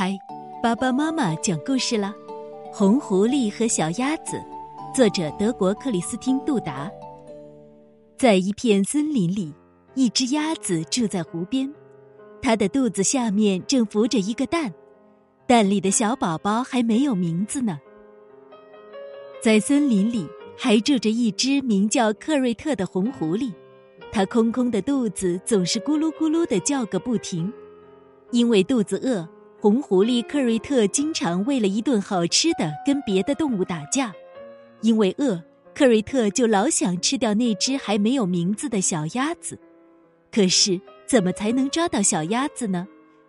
嗨，爸爸妈妈讲故事了，《红狐狸和小鸭子》，作者德国克里斯汀·杜达。在一片森林里，一只鸭子住在湖边，它的肚子下面正浮着一个蛋，蛋里的小宝宝还没有名字呢。在森林里还住着一只名叫克瑞特的红狐狸，它空空的肚子总是咕噜咕噜的叫个不停，因为肚子饿。红狐狸克瑞特经常为了一顿好吃的跟别的动物打架，因为饿，克瑞特就老想吃掉那只还没有名字的小鸭子。可是，怎么才能抓到小鸭子呢？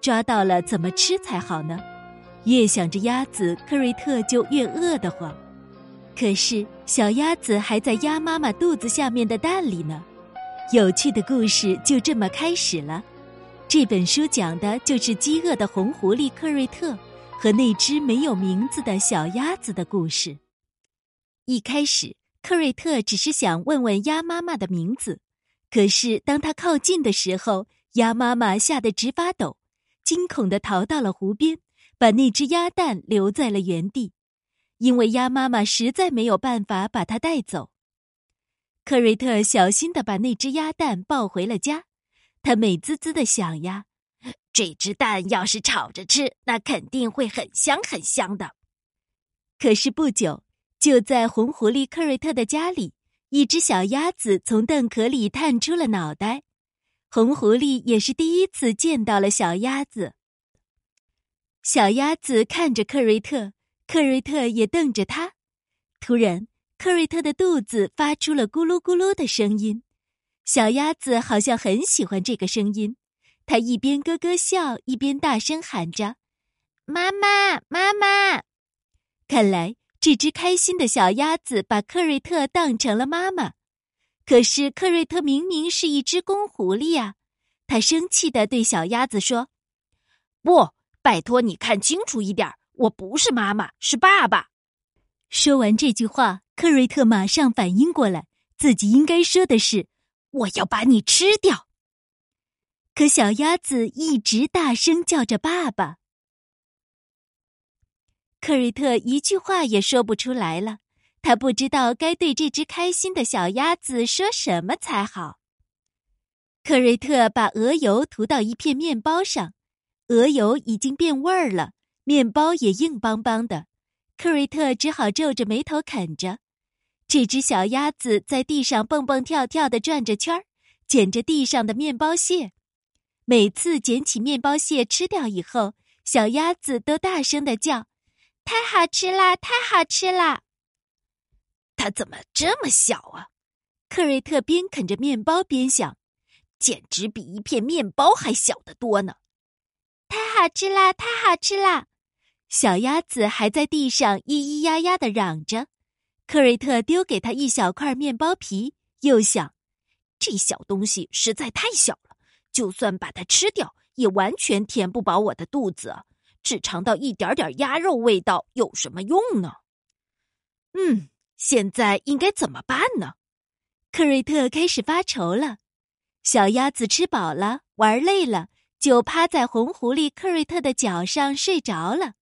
抓到了怎么吃才好呢？越想着鸭子，克瑞特就越饿得慌。可是，小鸭子还在鸭妈妈肚子下面的蛋里呢。有趣的故事就这么开始了。这本书讲的就是饥饿的红狐狸克瑞特和那只没有名字的小鸭子的故事。一开始，克瑞特只是想问问鸭妈妈的名字，可是当他靠近的时候，鸭妈妈吓得直发抖，惊恐的逃到了湖边，把那只鸭蛋留在了原地，因为鸭妈妈实在没有办法把它带走。克瑞特小心的把那只鸭蛋抱回了家。他美滋滋的想呀，这只蛋要是炒着吃，那肯定会很香很香的。可是不久，就在红狐狸克瑞特的家里，一只小鸭子从蛋壳里探出了脑袋。红狐狸也是第一次见到了小鸭子。小鸭子看着克瑞特，克瑞特也瞪着他。突然，克瑞特的肚子发出了咕噜咕噜的声音。小鸭子好像很喜欢这个声音，它一边咯咯笑，一边大声喊着：“妈妈，妈妈！”看来这只开心的小鸭子把克瑞特当成了妈妈。可是克瑞特明明是一只公狐狸呀！他生气的对小鸭子说：“不，拜托你看清楚一点，我不是妈妈，是爸爸。”说完这句话，克瑞特马上反应过来，自己应该说的是。我要把你吃掉！可小鸭子一直大声叫着“爸爸”。克瑞特一句话也说不出来了，他不知道该对这只开心的小鸭子说什么才好。克瑞特把鹅油涂到一片面包上，鹅油已经变味儿了，面包也硬邦邦的。克瑞特只好皱着眉头啃着。这只小鸭子在地上蹦蹦跳跳的转着圈儿，捡着地上的面包屑。每次捡起面包屑吃掉以后，小鸭子都大声的叫：“太好吃啦，太好吃啦！”它怎么这么小啊？克瑞特边啃着面包边想：“简直比一片面包还小得多呢！”太好吃啦，太好吃啦！小鸭子还在地上咿咿呀呀的嚷着。克瑞特丢给他一小块面包皮，又想，这小东西实在太小了，就算把它吃掉，也完全填不饱我的肚子。只尝到一点点鸭肉味道有什么用呢？嗯，现在应该怎么办呢？克瑞特开始发愁了。小鸭子吃饱了，玩累了，就趴在红狐狸克瑞特的脚上睡着了。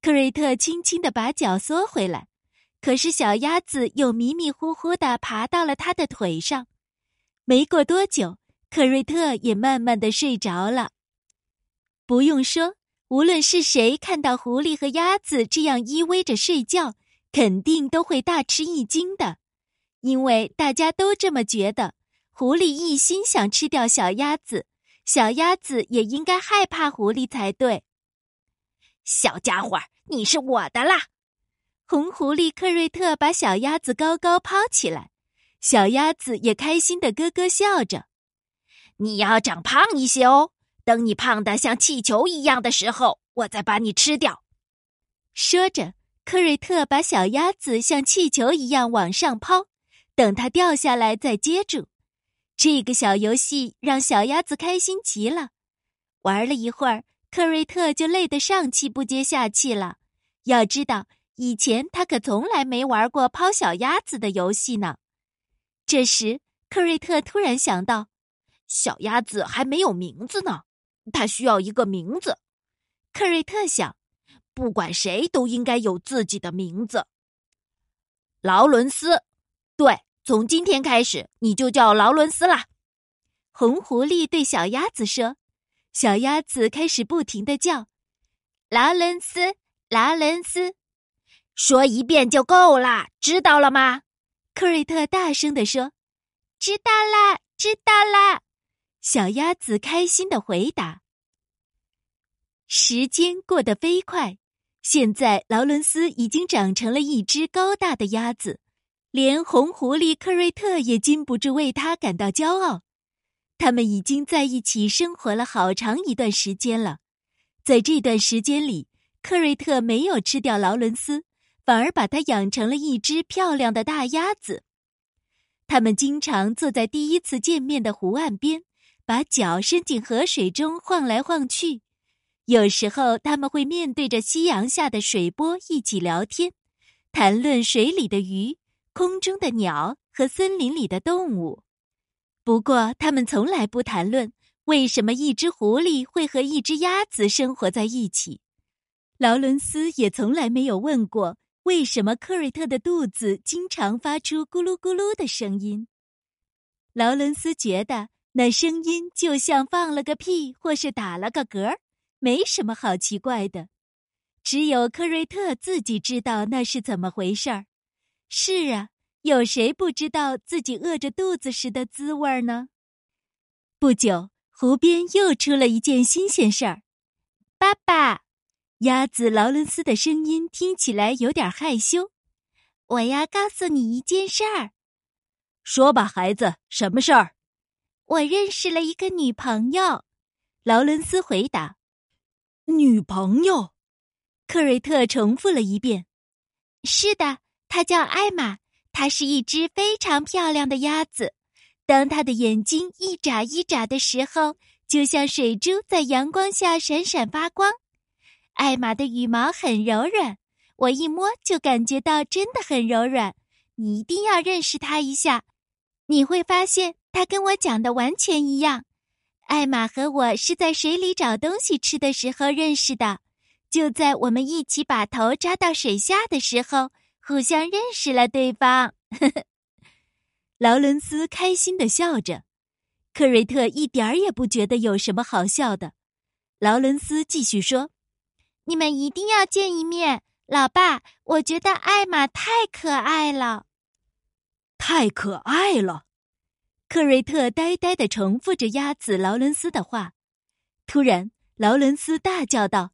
克瑞特轻轻的把脚缩回来。可是小鸭子又迷迷糊糊的爬到了他的腿上，没过多久，克瑞特也慢慢的睡着了。不用说，无论是谁看到狐狸和鸭子这样依偎着睡觉，肯定都会大吃一惊的，因为大家都这么觉得。狐狸一心想吃掉小鸭子，小鸭子也应该害怕狐狸才对。小家伙，你是我的啦！红狐狸克瑞特把小鸭子高高抛起来，小鸭子也开心的咯咯笑着。你要长胖一些哦，等你胖的像气球一样的时候，我再把你吃掉。说着，克瑞特把小鸭子像气球一样往上抛，等它掉下来再接住。这个小游戏让小鸭子开心极了。玩了一会儿，克瑞特就累得上气不接下气了。要知道。以前他可从来没玩过抛小鸭子的游戏呢。这时，克瑞特突然想到，小鸭子还没有名字呢，它需要一个名字。克瑞特想，不管谁都应该有自己的名字。劳伦斯，对，从今天开始你就叫劳伦斯啦。红狐狸对小鸭子说：“小鸭子开始不停的叫，劳伦斯，劳伦斯，说一遍就够了，知道了吗？”克瑞特大声的说：“知道啦，知道啦。”小鸭子开心的回答。时间过得飞快，现在劳伦斯已经长成了一只高大的鸭子，连红狐狸克瑞特也禁不住为他感到骄傲。他们已经在一起生活了好长一段时间了，在这段时间里，克瑞特没有吃掉劳伦斯。反而把它养成了一只漂亮的大鸭子。他们经常坐在第一次见面的湖岸边，把脚伸进河水中晃来晃去。有时候，他们会面对着夕阳下的水波一起聊天，谈论水里的鱼、空中的鸟和森林里的动物。不过，他们从来不谈论为什么一只狐狸会和一只鸭子生活在一起。劳伦斯也从来没有问过。为什么克瑞特的肚子经常发出咕噜咕噜的声音？劳伦斯觉得那声音就像放了个屁或是打了个嗝，没什么好奇怪的。只有克瑞特自己知道那是怎么回事儿。是啊，有谁不知道自己饿着肚子时的滋味呢？不久，湖边又出了一件新鲜事儿，爸爸。鸭子劳伦斯的声音听起来有点害羞。我要告诉你一件事儿。说吧，孩子，什么事儿？我认识了一个女朋友。劳伦斯回答。女朋友？克瑞特重复了一遍。是的，她叫艾玛。她是一只非常漂亮的鸭子。当她的眼睛一眨一眨的时候，就像水珠在阳光下闪闪发光。艾玛的羽毛很柔软，我一摸就感觉到真的很柔软。你一定要认识它一下，你会发现它跟我讲的完全一样。艾玛和我是在水里找东西吃的时候认识的，就在我们一起把头扎到水下的时候，互相认识了对方。劳伦斯开心的笑着，克瑞特一点儿也不觉得有什么好笑的。劳伦斯继续说。你们一定要见一面，老爸。我觉得艾玛太可爱了，太可爱了。克瑞特呆呆的重复着鸭子劳伦斯的话。突然，劳伦斯大叫道：“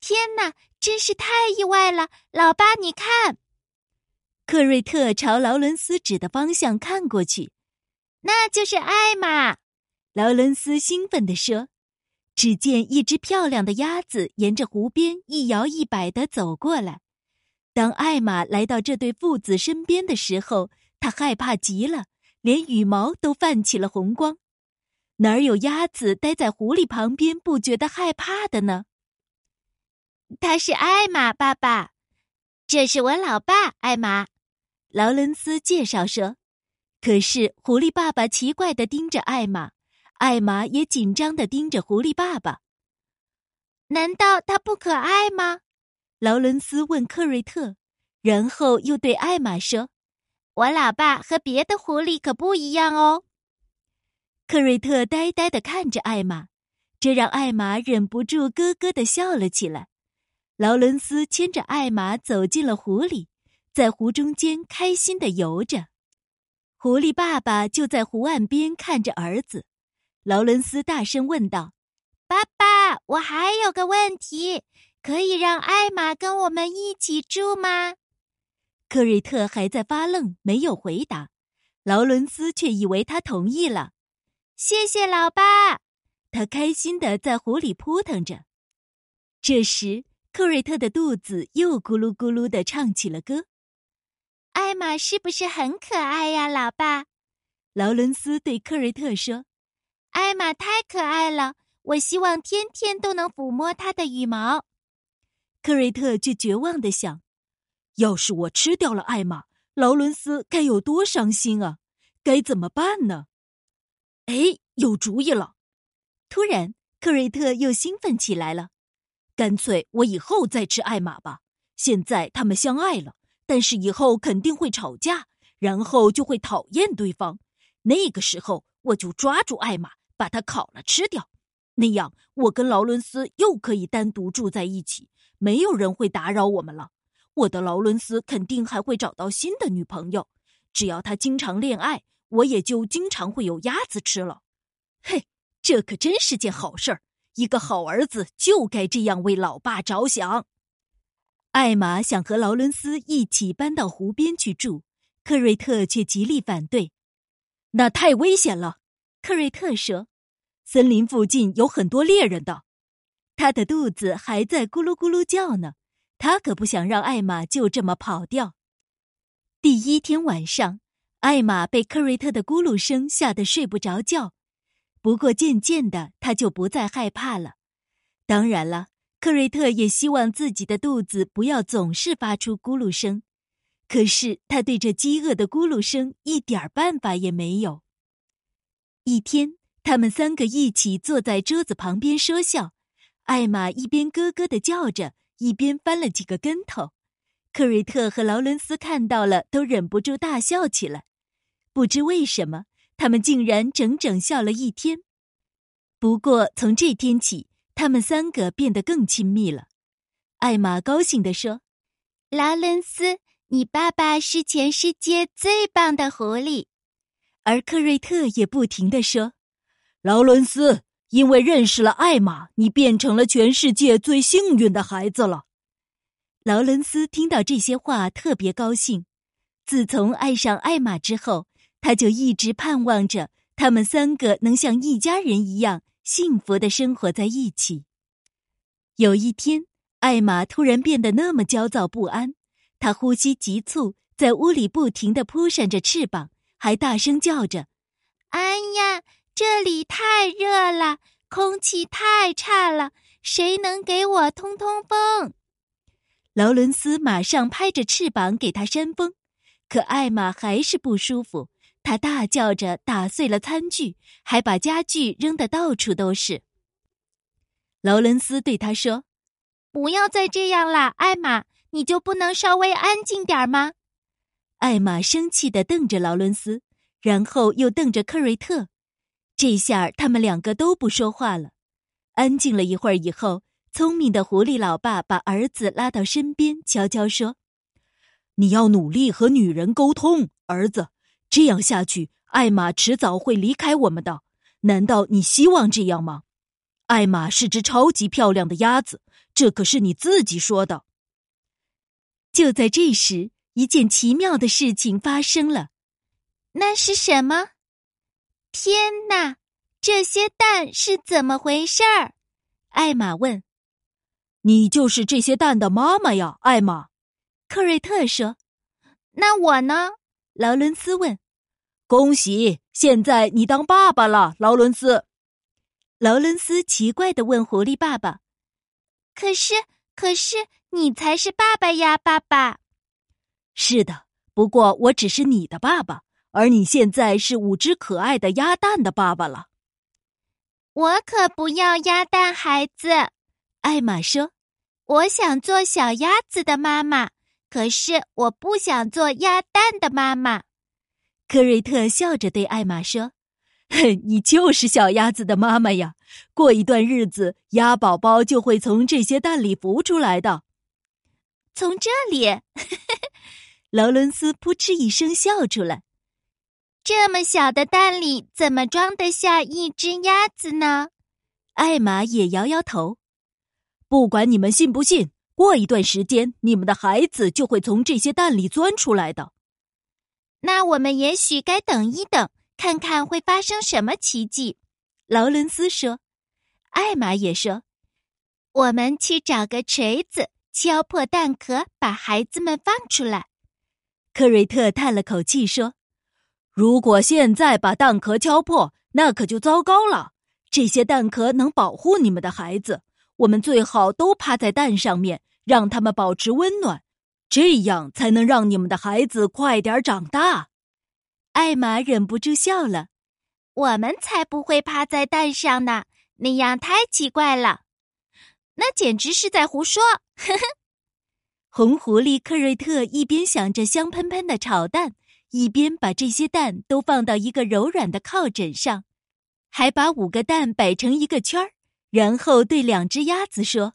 天哪，真是太意外了！老爸，你看。”克瑞特朝劳伦斯指的方向看过去，那就是艾玛。劳伦斯兴奋地说。只见一只漂亮的鸭子沿着湖边一摇一摆地走过来。当艾玛来到这对父子身边的时候，他害怕极了，连羽毛都泛起了红光。哪儿有鸭子待在狐狸旁边不觉得害怕的呢？他是艾玛，爸爸，这是我老爸艾玛。劳伦斯介绍说。可是狐狸爸爸奇怪的盯着艾玛。艾玛也紧张的盯着狐狸爸爸。难道他不可爱吗？劳伦斯问克瑞特，然后又对艾玛说：“我老爸和别的狐狸可不一样哦。”克瑞特呆呆的看着艾玛，这让艾玛忍不住咯咯的笑了起来。劳伦斯牵着艾玛走进了湖里，在湖中间开心的游着。狐狸爸爸就在湖岸边看着儿子。劳伦斯大声问道：“爸爸，我还有个问题，可以让艾玛跟我们一起住吗？”克瑞特还在发愣，没有回答。劳伦斯却以为他同意了。谢谢老爸，他开心的在湖里扑腾着。这时，克瑞特的肚子又咕噜咕噜的唱起了歌。艾玛是不是很可爱呀，老爸？劳伦斯对克瑞特说。艾玛太可爱了，我希望天天都能抚摸它的羽毛。克瑞特却绝望的想：要是我吃掉了艾玛，劳伦斯该有多伤心啊！该怎么办呢？哎，有主意了！突然，克瑞特又兴奋起来了。干脆我以后再吃艾玛吧。现在他们相爱了，但是以后肯定会吵架，然后就会讨厌对方。那个时候，我就抓住艾玛，把它烤了吃掉。那样，我跟劳伦斯又可以单独住在一起，没有人会打扰我们了。我的劳伦斯肯定还会找到新的女朋友。只要他经常恋爱，我也就经常会有鸭子吃了。嘿，这可真是件好事儿！一个好儿子就该这样为老爸着想。艾玛想和劳伦斯一起搬到湖边去住，克瑞特却极力反对。那太危险了，克瑞特说。森林附近有很多猎人的，他的肚子还在咕噜咕噜叫呢。他可不想让艾玛就这么跑掉。第一天晚上，艾玛被克瑞特的咕噜声吓得睡不着觉。不过渐渐的，他就不再害怕了。当然了。克瑞特也希望自己的肚子不要总是发出咕噜声，可是他对这饥饿的咕噜声一点办法也没有。一天，他们三个一起坐在桌子旁边说笑，艾玛一边咯咯的叫着，一边翻了几个跟头。克瑞特和劳伦斯看到了，都忍不住大笑起来。不知为什么，他们竟然整整笑了一天。不过从这天起，他们三个变得更亲密了，艾玛高兴地说：“劳伦斯，你爸爸是全世界最棒的狐狸。”而克瑞特也不停地说：“劳伦斯，因为认识了艾玛，你变成了全世界最幸运的孩子了。”劳伦斯听到这些话特别高兴。自从爱上艾玛之后，他就一直盼望着他们三个能像一家人一样。幸福的生活在一起。有一天，艾玛突然变得那么焦躁不安，她呼吸急促，在屋里不停的扑扇着翅膀，还大声叫着：“哎呀，这里太热了，空气太差了，谁能给我通通风？”劳伦斯马上拍着翅膀给他扇风，可艾玛还是不舒服。他大叫着打碎了餐具，还把家具扔得到处都是。劳伦斯对他说：“不要再这样了，艾玛，你就不能稍微安静点吗？”艾玛生气的瞪着劳伦斯，然后又瞪着克瑞特。这下他们两个都不说话了。安静了一会儿以后，聪明的狐狸老爸把儿子拉到身边，悄悄说：“你要努力和女人沟通，儿子。”这样下去，艾玛迟早会离开我们的。难道你希望这样吗？艾玛是只超级漂亮的鸭子，这可是你自己说的。就在这时，一件奇妙的事情发生了。那是什么？天哪！这些蛋是怎么回事儿？艾玛问。你就是这些蛋的妈妈呀，艾玛。克瑞特说。那我呢？劳伦斯问。恭喜！现在你当爸爸了，劳伦斯。劳伦斯奇怪的问狐狸爸爸：“可是，可是你才是爸爸呀，爸爸。”“是的，不过我只是你的爸爸，而你现在是五只可爱的鸭蛋的爸爸了。”“我可不要鸭蛋孩子。”艾玛说，“我想做小鸭子的妈妈，可是我不想做鸭蛋的妈妈。”科瑞特笑着对艾玛说：“你就是小鸭子的妈妈呀！过一段日子，鸭宝宝就会从这些蛋里孵出来的。”从这里，劳伦斯扑哧一声笑出来。这么小的蛋里，怎么装得下一只鸭子呢？艾玛也摇摇头。不管你们信不信，过一段时间，你们的孩子就会从这些蛋里钻出来的。那我们也许该等一等，看看会发生什么奇迹。劳伦斯说：“艾玛也说，我们去找个锤子，敲破蛋壳，把孩子们放出来。”克瑞特叹了口气说：“如果现在把蛋壳敲破，那可就糟糕了。这些蛋壳能保护你们的孩子，我们最好都趴在蛋上面，让他们保持温暖。”这样才能让你们的孩子快点长大。艾玛忍不住笑了。我们才不会趴在蛋上呢，那样太奇怪了。那简直是在胡说。呵呵。红狐狸克瑞特一边想着香喷喷的炒蛋，一边把这些蛋都放到一个柔软的靠枕上，还把五个蛋摆成一个圈儿，然后对两只鸭子说：“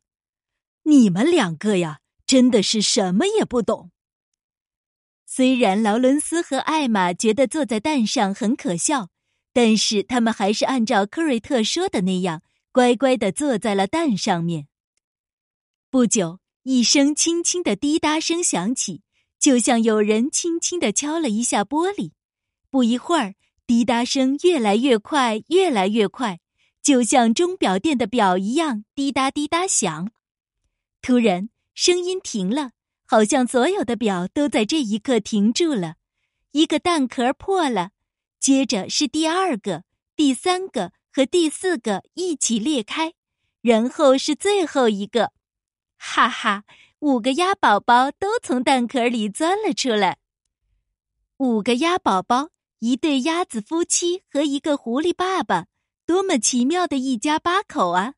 你们两个呀，真的是什么也不懂。”虽然劳伦斯和艾玛觉得坐在蛋上很可笑，但是他们还是按照科瑞特说的那样，乖乖的坐在了蛋上面。不久。一声轻轻的滴答声响起，就像有人轻轻的敲了一下玻璃。不一会儿，滴答声越来越快，越来越快，就像钟表店的表一样，滴答滴答响。突然，声音停了，好像所有的表都在这一刻停住了。一个蛋壳破了，接着是第二个、第三个和第四个一起裂开，然后是最后一个。哈哈，五个鸭宝宝都从蛋壳里钻了出来。五个鸭宝宝，一对鸭子夫妻和一个狐狸爸爸，多么奇妙的一家八口啊！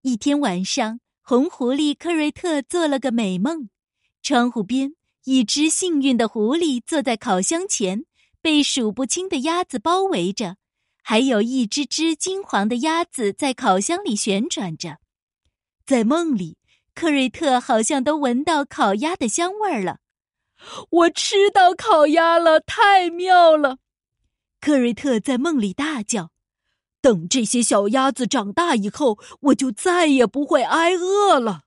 一天晚上，红狐狸克瑞特做了个美梦。窗户边，一只幸运的狐狸坐在烤箱前，被数不清的鸭子包围着，还有一只只金黄的鸭子在烤箱里旋转着。在梦里。克瑞特好像都闻到烤鸭的香味儿了，我吃到烤鸭了，太妙了！克瑞特在梦里大叫：“等这些小鸭子长大以后，我就再也不会挨饿了。”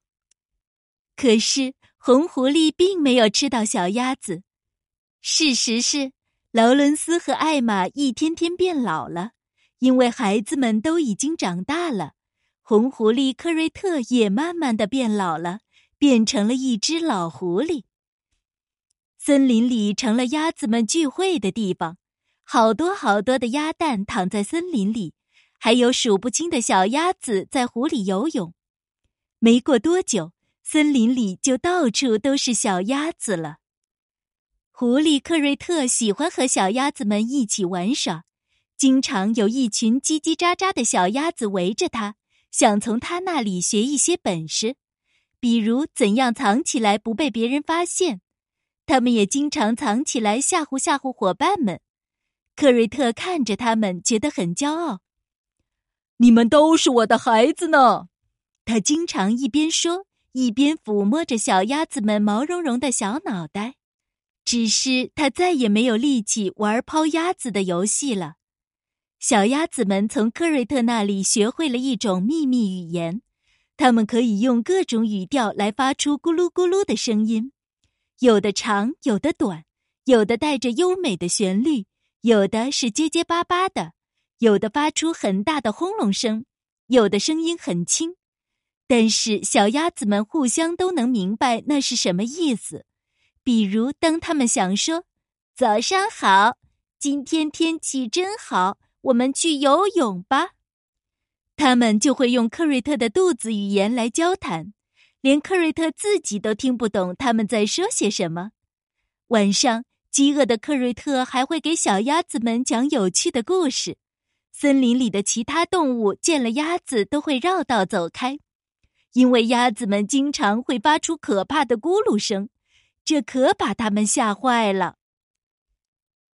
可是红狐狸并没有吃到小鸭子。事实是，劳伦斯和艾玛一天天变老了，因为孩子们都已经长大了。红狐狸克瑞特也慢慢的变老了，变成了一只老狐狸。森林里成了鸭子们聚会的地方，好多好多的鸭蛋躺在森林里，还有数不清的小鸭子在湖里游泳。没过多久，森林里就到处都是小鸭子了。狐狸克瑞特喜欢和小鸭子们一起玩耍，经常有一群叽叽喳喳的小鸭子围着他。想从他那里学一些本事，比如怎样藏起来不被别人发现。他们也经常藏起来吓唬吓唬伙伴们。克瑞特看着他们，觉得很骄傲。你们都是我的孩子呢，他经常一边说，一边抚摸着小鸭子们毛茸茸的小脑袋。只是他再也没有力气玩抛鸭子的游戏了。小鸭子们从科瑞特那里学会了一种秘密语言，它们可以用各种语调来发出咕噜咕噜的声音，有的长，有的短，有的带着优美的旋律，有的是结结巴巴的，有的发出很大的轰隆声，有的声音很轻。但是小鸭子们互相都能明白那是什么意思。比如，当他们想说“早上好，今天天气真好”。我们去游泳吧，他们就会用克瑞特的肚子语言来交谈，连克瑞特自己都听不懂他们在说些什么。晚上，饥饿的克瑞特还会给小鸭子们讲有趣的故事。森林里的其他动物见了鸭子都会绕道走开，因为鸭子们经常会发出可怕的咕噜声，这可把他们吓坏了。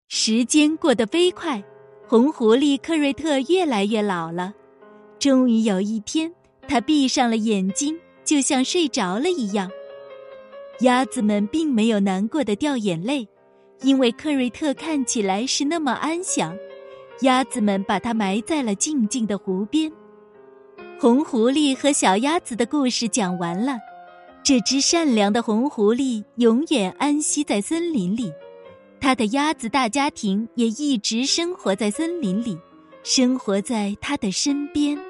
时间过得飞快。红狐狸克瑞特越来越老了，终于有一天，他闭上了眼睛，就像睡着了一样。鸭子们并没有难过的掉眼泪，因为克瑞特看起来是那么安详。鸭子们把它埋在了静静的湖边。红狐狸和小鸭子的故事讲完了，这只善良的红狐狸永远安息在森林里。他的鸭子大家庭也一直生活在森林里，生活在他的身边。